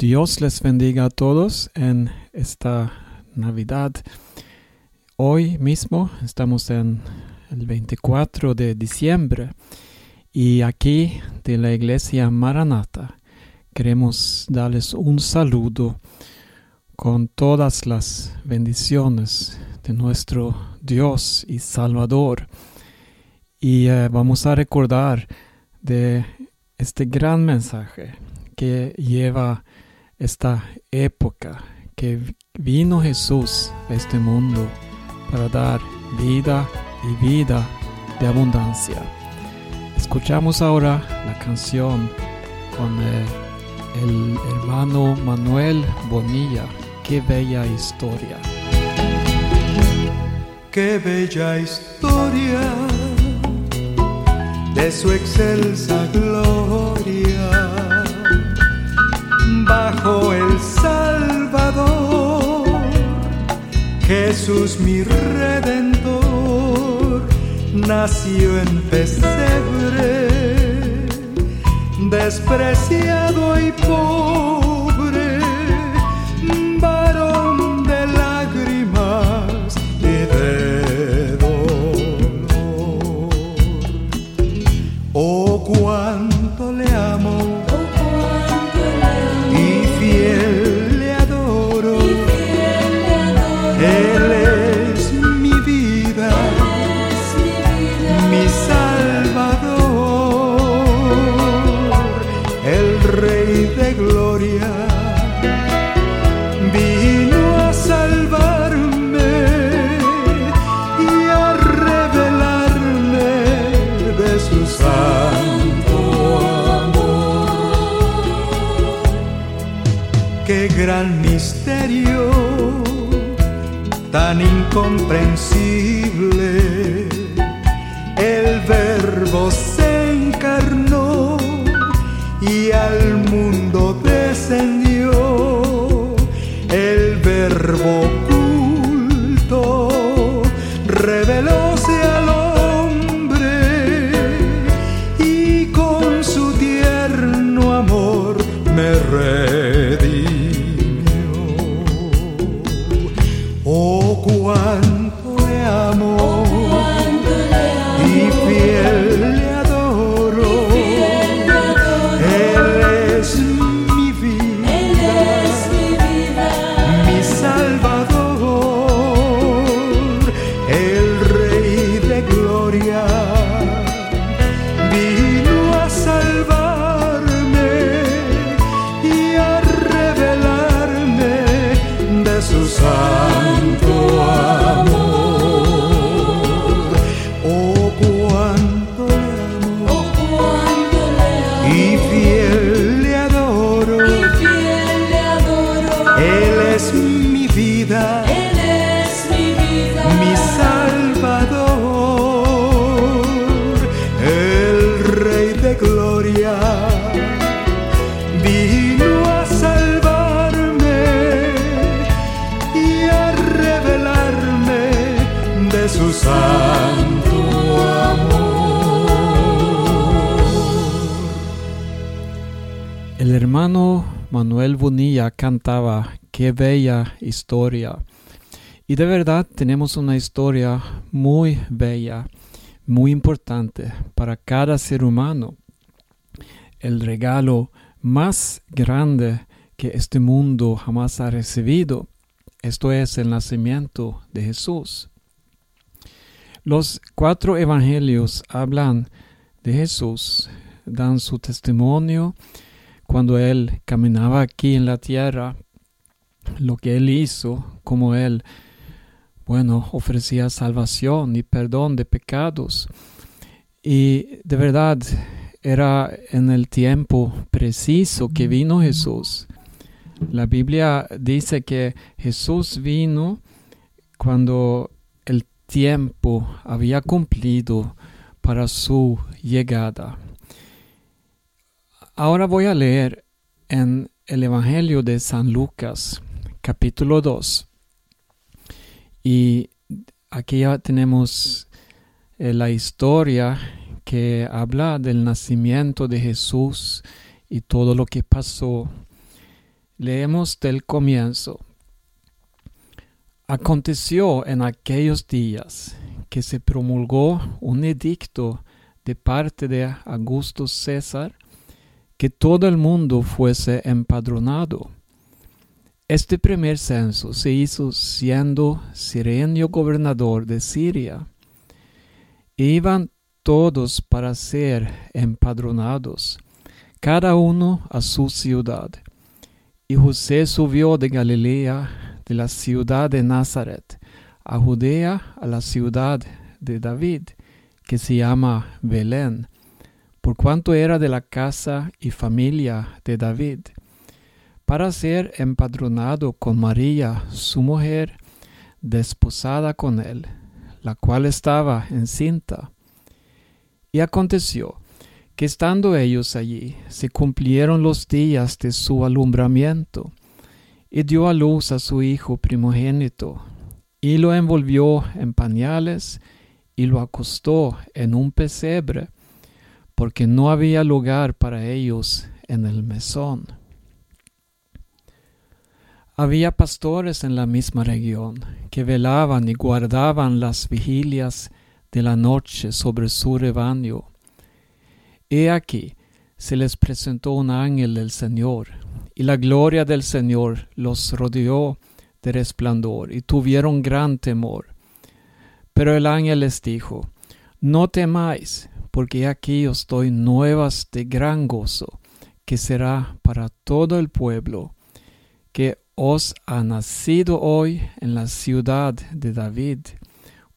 Dios les bendiga a todos en esta Navidad. Hoy mismo estamos en el 24 de diciembre y aquí de la iglesia Maranata queremos darles un saludo con todas las bendiciones de nuestro Dios y Salvador. Y eh, vamos a recordar de este gran mensaje que lleva esta época que vino Jesús a este mundo para dar vida y vida de abundancia. Escuchamos ahora la canción con el hermano Manuel Bonilla. Qué bella historia. Qué bella historia de su excelsa gloria el Salvador, Jesús mi redentor, nació en pesebre, despreciado y pobre, gran misterio, tan incomprensible. El verbo mi Manuel Bonilla cantaba Qué bella historia. Y de verdad tenemos una historia muy bella, muy importante para cada ser humano. El regalo más grande que este mundo jamás ha recibido. Esto es el nacimiento de Jesús. Los cuatro evangelios hablan de Jesús, dan su testimonio cuando Él caminaba aquí en la tierra, lo que Él hizo, como Él, bueno, ofrecía salvación y perdón de pecados. Y de verdad era en el tiempo preciso que vino Jesús. La Biblia dice que Jesús vino cuando el tiempo había cumplido para su llegada. Ahora voy a leer en el Evangelio de San Lucas, capítulo 2. Y aquí ya tenemos eh, la historia que habla del nacimiento de Jesús y todo lo que pasó. Leemos del comienzo. Aconteció en aquellos días que se promulgó un edicto de parte de Augusto César que todo el mundo fuese empadronado. Este primer censo se hizo siendo Sirenio gobernador de Siria. E iban todos para ser empadronados, cada uno a su ciudad. Y José subió de Galilea, de la ciudad de Nazaret, a Judea, a la ciudad de David, que se llama Belén, por cuanto era de la casa y familia de David, para ser empadronado con María, su mujer, desposada con él, la cual estaba encinta. Y aconteció que estando ellos allí, se cumplieron los días de su alumbramiento, y dio a luz a su hijo primogénito, y lo envolvió en pañales, y lo acostó en un pesebre, porque no había lugar para ellos en el mesón. Había pastores en la misma región que velaban y guardaban las vigilias de la noche sobre su rebaño He aquí, se les presentó un ángel del Señor, y la gloria del Señor los rodeó de resplandor, y tuvieron gran temor. Pero el ángel les dijo, No temáis, porque aquí os doy nuevas de gran gozo, que será para todo el pueblo, que os ha nacido hoy en la ciudad de David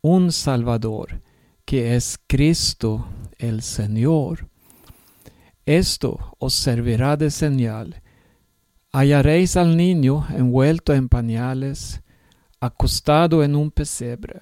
un Salvador, que es Cristo el Señor. Esto os servirá de señal. Hallaréis al niño envuelto en pañales, acostado en un pesebre.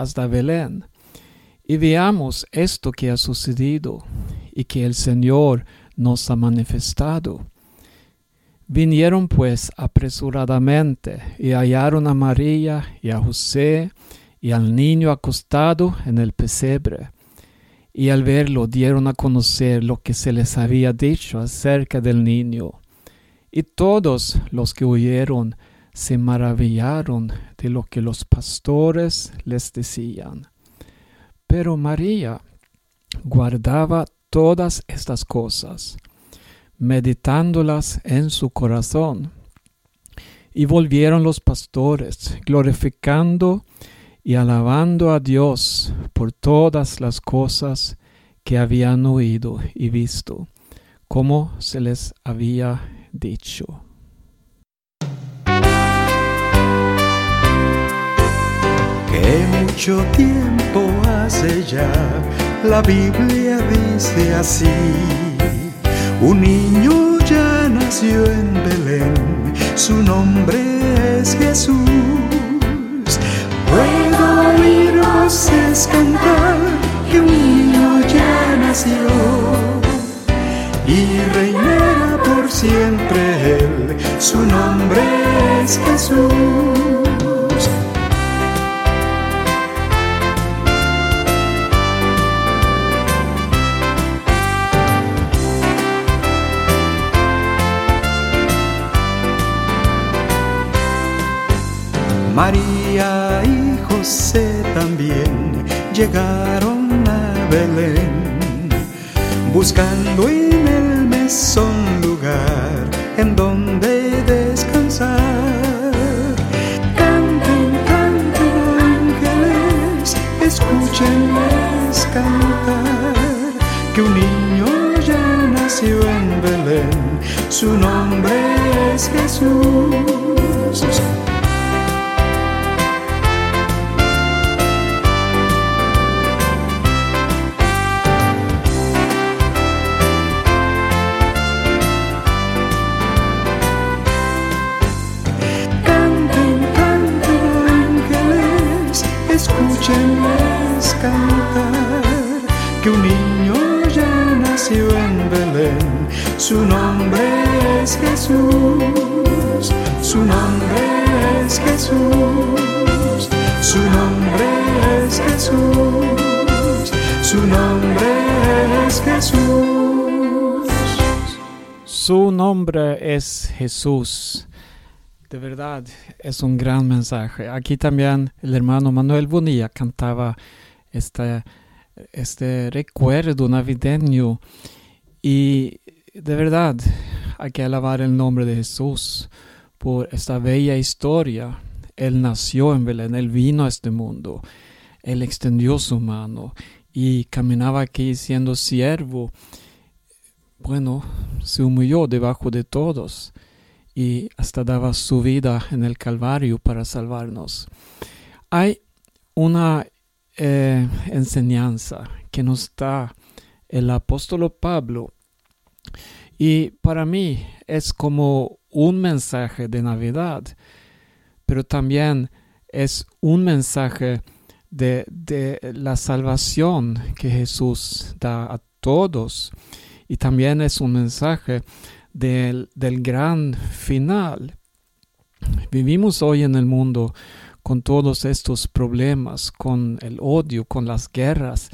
hasta Belén y veamos esto que ha sucedido y que el Señor nos ha manifestado. Vinieron pues apresuradamente y hallaron a María y a José y al niño acostado en el pesebre y al verlo dieron a conocer lo que se les había dicho acerca del niño. Y todos los que oyeron se maravillaron de lo que los pastores les decían. Pero María guardaba todas estas cosas, meditándolas en su corazón. Y volvieron los pastores, glorificando y alabando a Dios por todas las cosas que habían oído y visto, como se les había dicho. Mucho tiempo hace ya, la Biblia dice así, un niño ya nació en Belén, su nombre es Jesús. Es cantar que un niño ya nació y reinará por siempre él, su nombre es Jesús. María y José también llegaron a Belén, buscando en el mesón lugar en donde descansar. Canten, canten ángeles, escúchenles cantar, que un niño ya nació en Belén, su nombre es Jesús. Su nombre es Jesús, su nombre es Jesús, su nombre es Jesús, su nombre es Jesús. Su nombre es Jesús. De verdad, es un gran mensaje. Aquí también el hermano Manuel Bonilla cantaba este, este recuerdo navideño y de verdad hay que alabar el nombre de Jesús por esta bella historia. Él nació en Belén, él vino a este mundo, él extendió su mano y caminaba aquí siendo siervo. Bueno, se humilló debajo de todos y hasta daba su vida en el Calvario para salvarnos. Hay una eh, enseñanza que nos da el apóstol Pablo y para mí es como un mensaje de Navidad, pero también es un mensaje de, de la salvación que Jesús da a todos y también es un mensaje del, gran final. Vivimos hoy en el mundo con todos estos problemas, con el odio, con las guerras,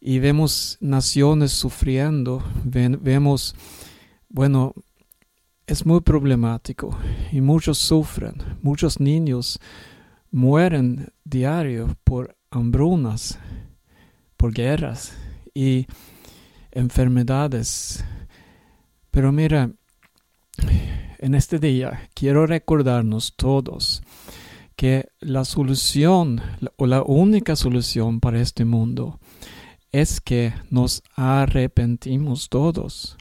y vemos naciones sufriendo, vemos, bueno, es muy problemático y muchos sufren, muchos niños mueren diario por hambrunas, por guerras y enfermedades. Pero mira, en este día quiero recordarnos todos que la solución o la única solución para este mundo es que nos arrepentimos todos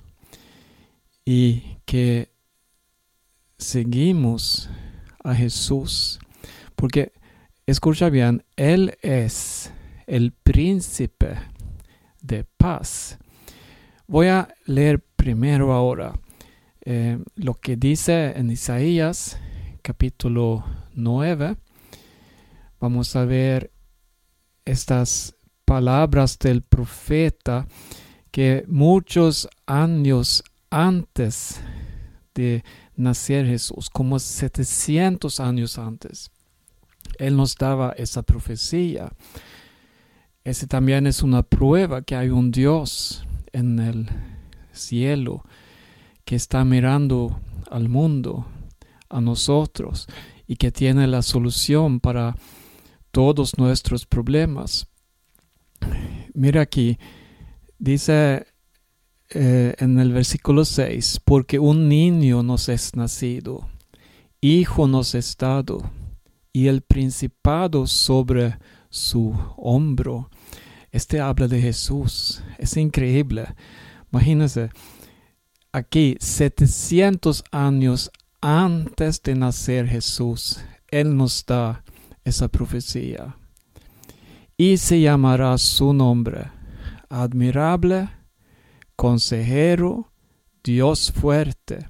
y que seguimos a Jesús. Porque, escucha bien, Él es el príncipe de paz. Voy a leer primero ahora eh, lo que dice en Isaías capítulo 9. Vamos a ver estas palabras del profeta que muchos años antes de nacer Jesús, como 700 años antes, Él nos daba esa profecía. Ese también es una prueba que hay un Dios en el cielo que está mirando al mundo, a nosotros, y que tiene la solución para todos nuestros problemas. Mira aquí, dice eh, en el versículo 6, porque un niño nos es nacido, hijo nos es dado, y el principado sobre su hombro. Este habla de Jesús. Es increíble. Imagínense, aquí 700 años antes de nacer Jesús, Él nos da esa profecía. Y se llamará su nombre, admirable, consejero, Dios fuerte,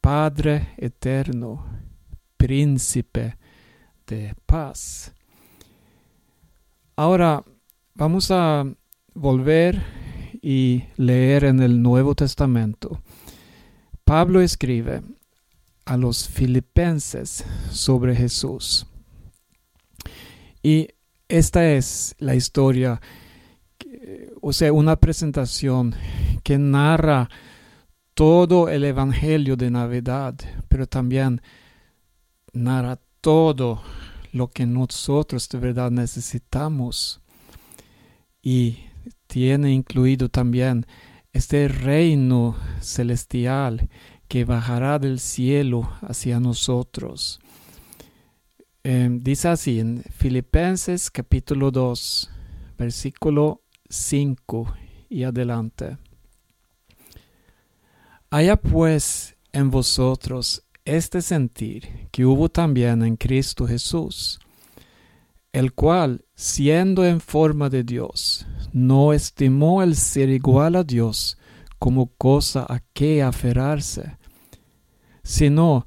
Padre eterno, príncipe de paz. Ahora vamos a volver y leer en el Nuevo Testamento. Pablo escribe a los filipenses sobre Jesús. Y esta es la historia, o sea, una presentación que narra todo el Evangelio de Navidad, pero también narra todo lo que nosotros de verdad necesitamos. Y tiene incluido también este reino celestial que bajará del cielo hacia nosotros. Em, dice así en Filipenses capítulo 2, versículo 5 y adelante. Haya pues en vosotros este sentir que hubo también en Cristo Jesús, el cual, siendo en forma de Dios, no estimó el ser igual a Dios como cosa a que aferrarse, sino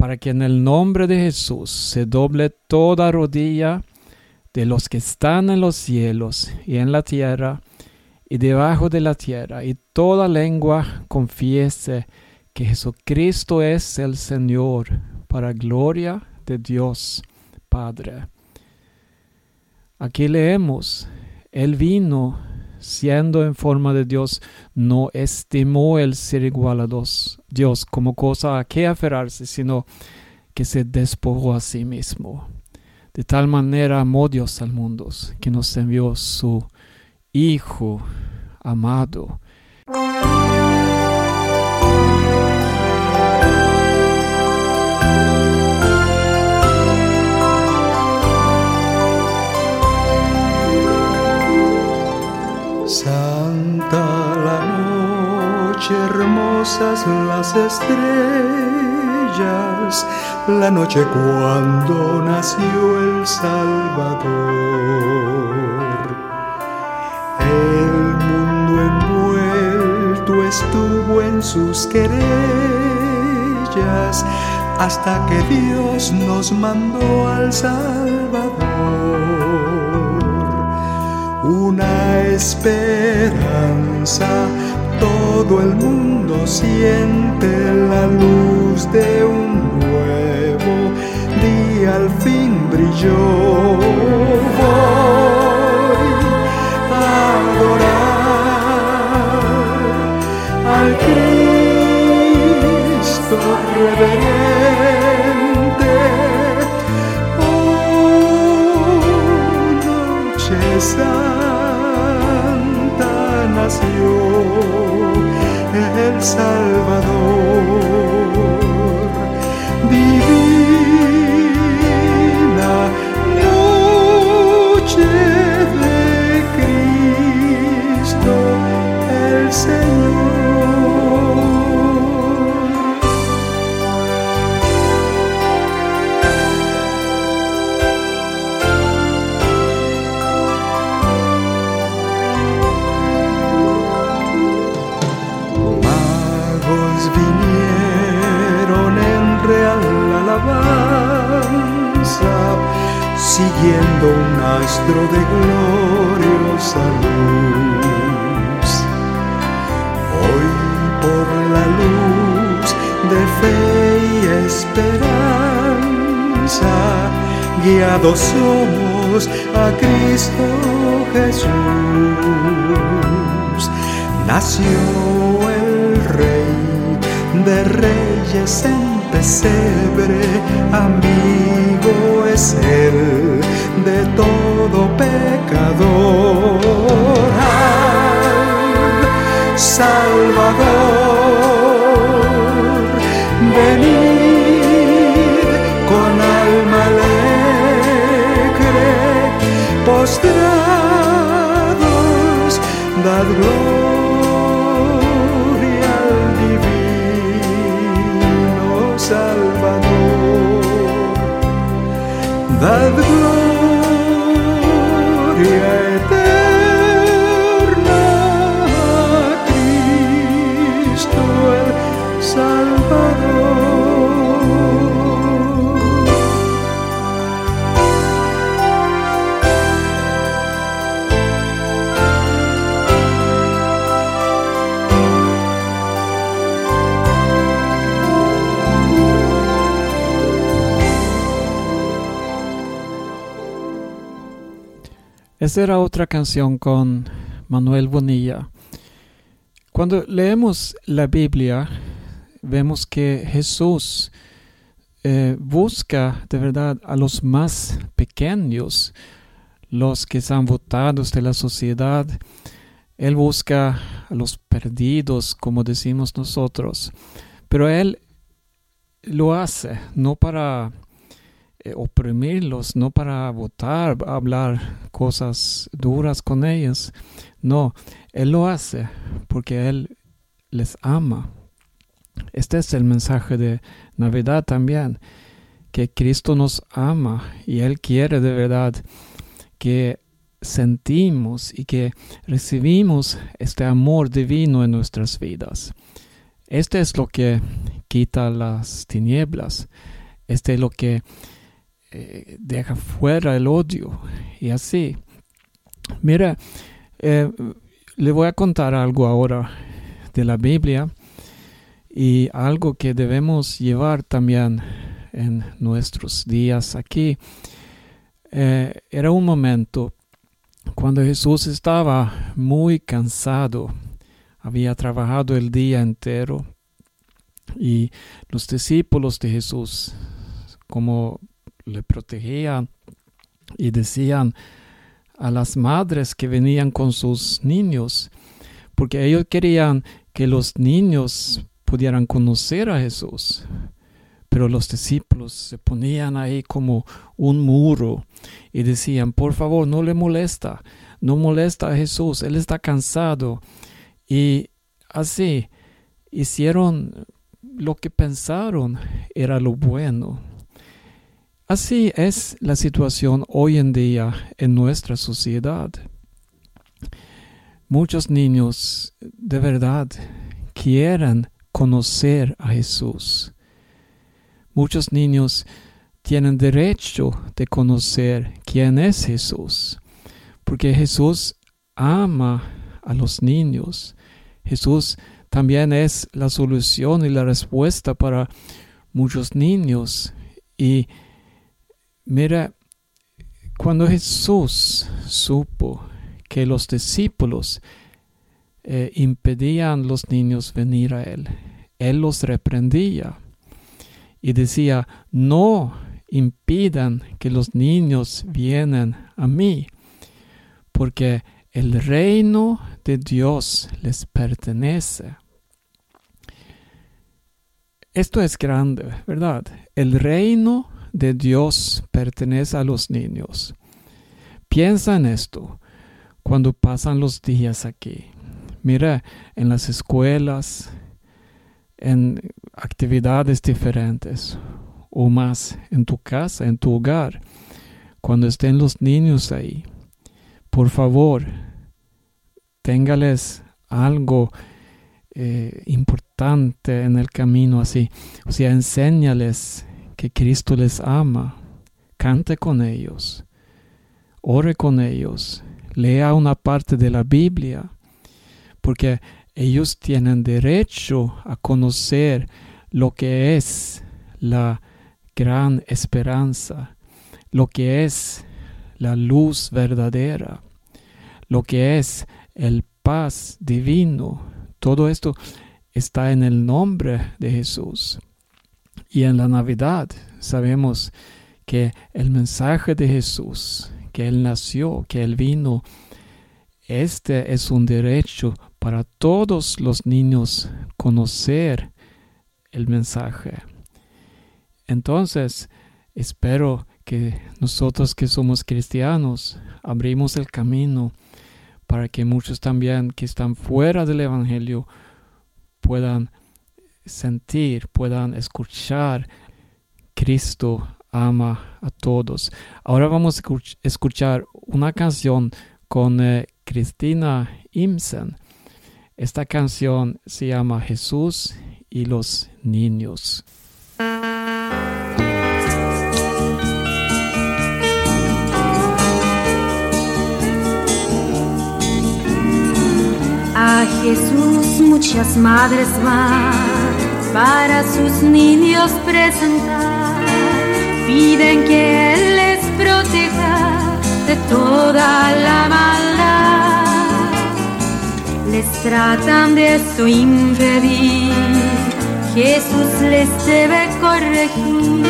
para que en el nombre de Jesús se doble toda rodilla de los que están en los cielos y en la tierra y debajo de la tierra, y toda lengua confiese que Jesucristo es el Señor, para gloria de Dios Padre. Aquí leemos, Él vino siendo en forma de Dios, no estimó el ser igual a Dios como cosa a que aferrarse, sino que se despojó a sí mismo. De tal manera amó Dios al mundo que nos envió su Hijo amado. Hermosas las estrellas, la noche cuando nació el Salvador. El mundo envuelto estuvo en sus querellas hasta que Dios nos mandó al Salvador una esperanza. Todo el mundo siente la luz de un nuevo día al fin brilló. Voy a adorar al Cristo reverente. El de gloriosa luz. Hoy por la luz de fe y esperanza, guiados somos a Cristo Jesús. Nació el Rey de Reyes en pesebre, amigo es Él de todo pecador. Ay, Salvador, venid con alma alegre, postrados, dad gloria Dad gloria Esa era otra canción con Manuel Bonilla. Cuando leemos la Biblia, vemos que Jesús eh, busca de verdad a los más pequeños, los que están votados de la sociedad. Él busca a los perdidos, como decimos nosotros. Pero Él lo hace no para eh, oprimirlos, no para votar, hablar cosas duras con ellos. No, Él lo hace porque Él les ama. Este es el mensaje de Navidad también, que Cristo nos ama y Él quiere de verdad que sentimos y que recibimos este amor divino en nuestras vidas. Este es lo que quita las tinieblas. Este es lo que eh, deja fuera el odio. Y así. Mira, eh, le voy a contar algo ahora de la Biblia y algo que debemos llevar también en nuestros días aquí. Eh, era un momento cuando Jesús estaba muy cansado, había trabajado el día entero y los discípulos de Jesús, como le protegían y decían a las madres que venían con sus niños, porque ellos querían que los niños pudieran conocer a Jesús. Pero los discípulos se ponían ahí como un muro y decían, por favor, no le molesta, no molesta a Jesús, Él está cansado. Y así hicieron lo que pensaron era lo bueno. Así es la situación hoy en día en nuestra sociedad. Muchos niños de verdad quieren conocer a Jesús. Muchos niños tienen derecho de conocer quién es Jesús, porque Jesús ama a los niños. Jesús también es la solución y la respuesta para muchos niños y Mira, cuando Jesús supo que los discípulos eh, impedían a los niños venir a Él, Él los reprendía y decía, no impidan que los niños vienen a mí, porque el reino de Dios les pertenece. Esto es grande, ¿verdad? El reino de Dios pertenece a los niños. Piensa en esto cuando pasan los días aquí. Mira, en las escuelas, en actividades diferentes, o más en tu casa, en tu hogar, cuando estén los niños ahí. Por favor, téngales algo eh, importante en el camino así. O sea, enséñales que Cristo les ama, cante con ellos, ore con ellos, lea una parte de la Biblia, porque ellos tienen derecho a conocer lo que es la gran esperanza, lo que es la luz verdadera, lo que es el paz divino. Todo esto está en el nombre de Jesús. Y en la Navidad sabemos que el mensaje de Jesús, que Él nació, que Él vino, este es un derecho para todos los niños conocer el mensaje. Entonces, espero que nosotros que somos cristianos abrimos el camino para que muchos también que están fuera del Evangelio puedan sentir, puedan escuchar, Cristo ama a todos. Ahora vamos a escuchar una canción con eh, Cristina Imsen. Esta canción se llama Jesús y los niños. A Jesús muchas madres van para sus niños presentar. Piden que Él les proteja de toda la maldad. Les tratan de esto impedir. Jesús les debe corregir.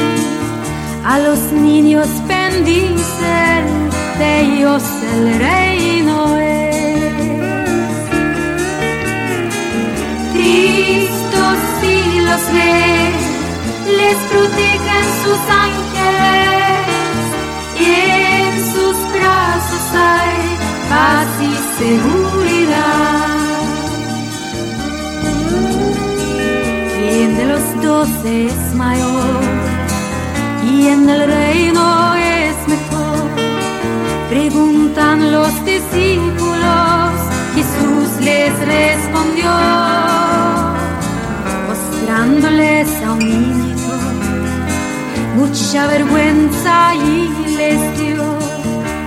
A los niños bendicen, de ellos el reino Cristo si los ve, les protegen sus ángeles y en sus brazos hay paz y seguridad. ¿Quién de los doce es mayor? ¿Quién del rey? Mucha vergüenza y les dio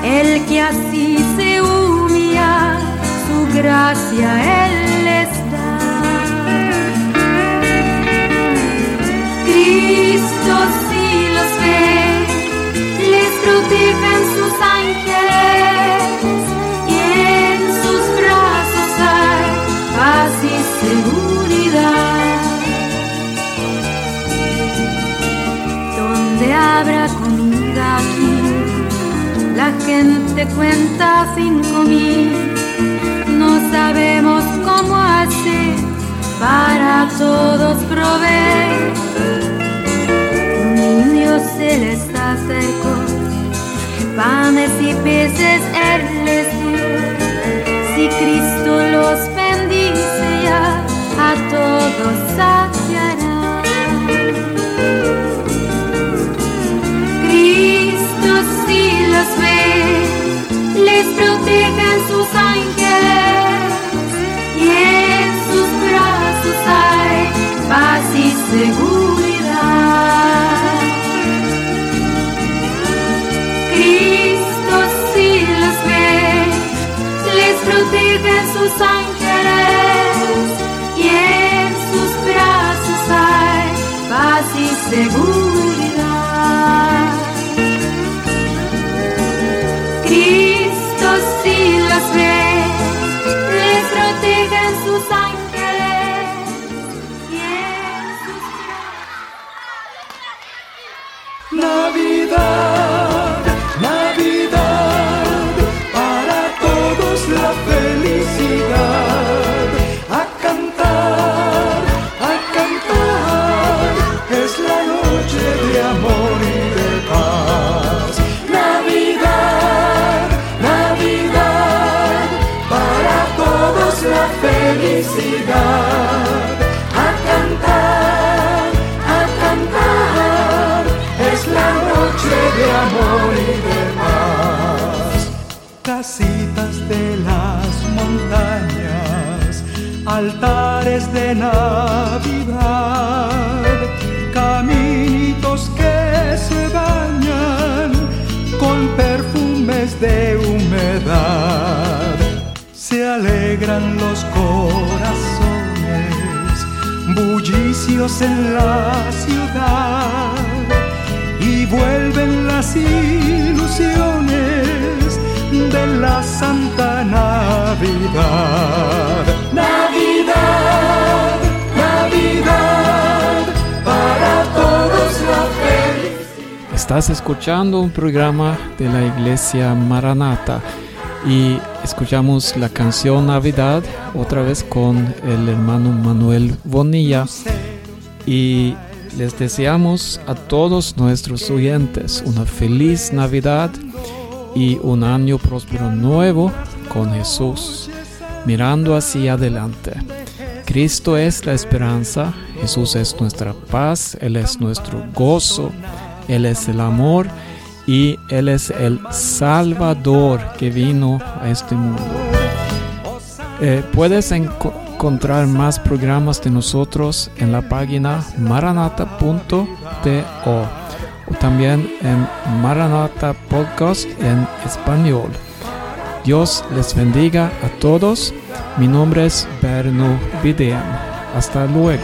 el que así se humilla, su gracia Él gente cuenta cinco mil. No sabemos cómo hacer para todos proveer. Un niño se les acercó, panes y peces él sign Navidad, caminitos que se bañan con perfumes de humedad. Se alegran los corazones, bullicios en la ciudad y vuelven las ilusiones de la Santa. Navidad, Navidad, Estás escuchando un programa de la iglesia Maranata y escuchamos la canción Navidad otra vez con el hermano Manuel Bonilla. Y les deseamos a todos nuestros oyentes una feliz Navidad y un año próspero nuevo con Jesús, mirando hacia adelante. Cristo es la esperanza, Jesús es nuestra paz, Él es nuestro gozo, Él es el amor y Él es el Salvador que vino a este mundo. Eh, puedes enco- encontrar más programas de nosotros en la página maranata.to o también en Maranata Podcast en español. Dios les bendiga a todos. Mi nombre es Berno Videm. Hasta luego.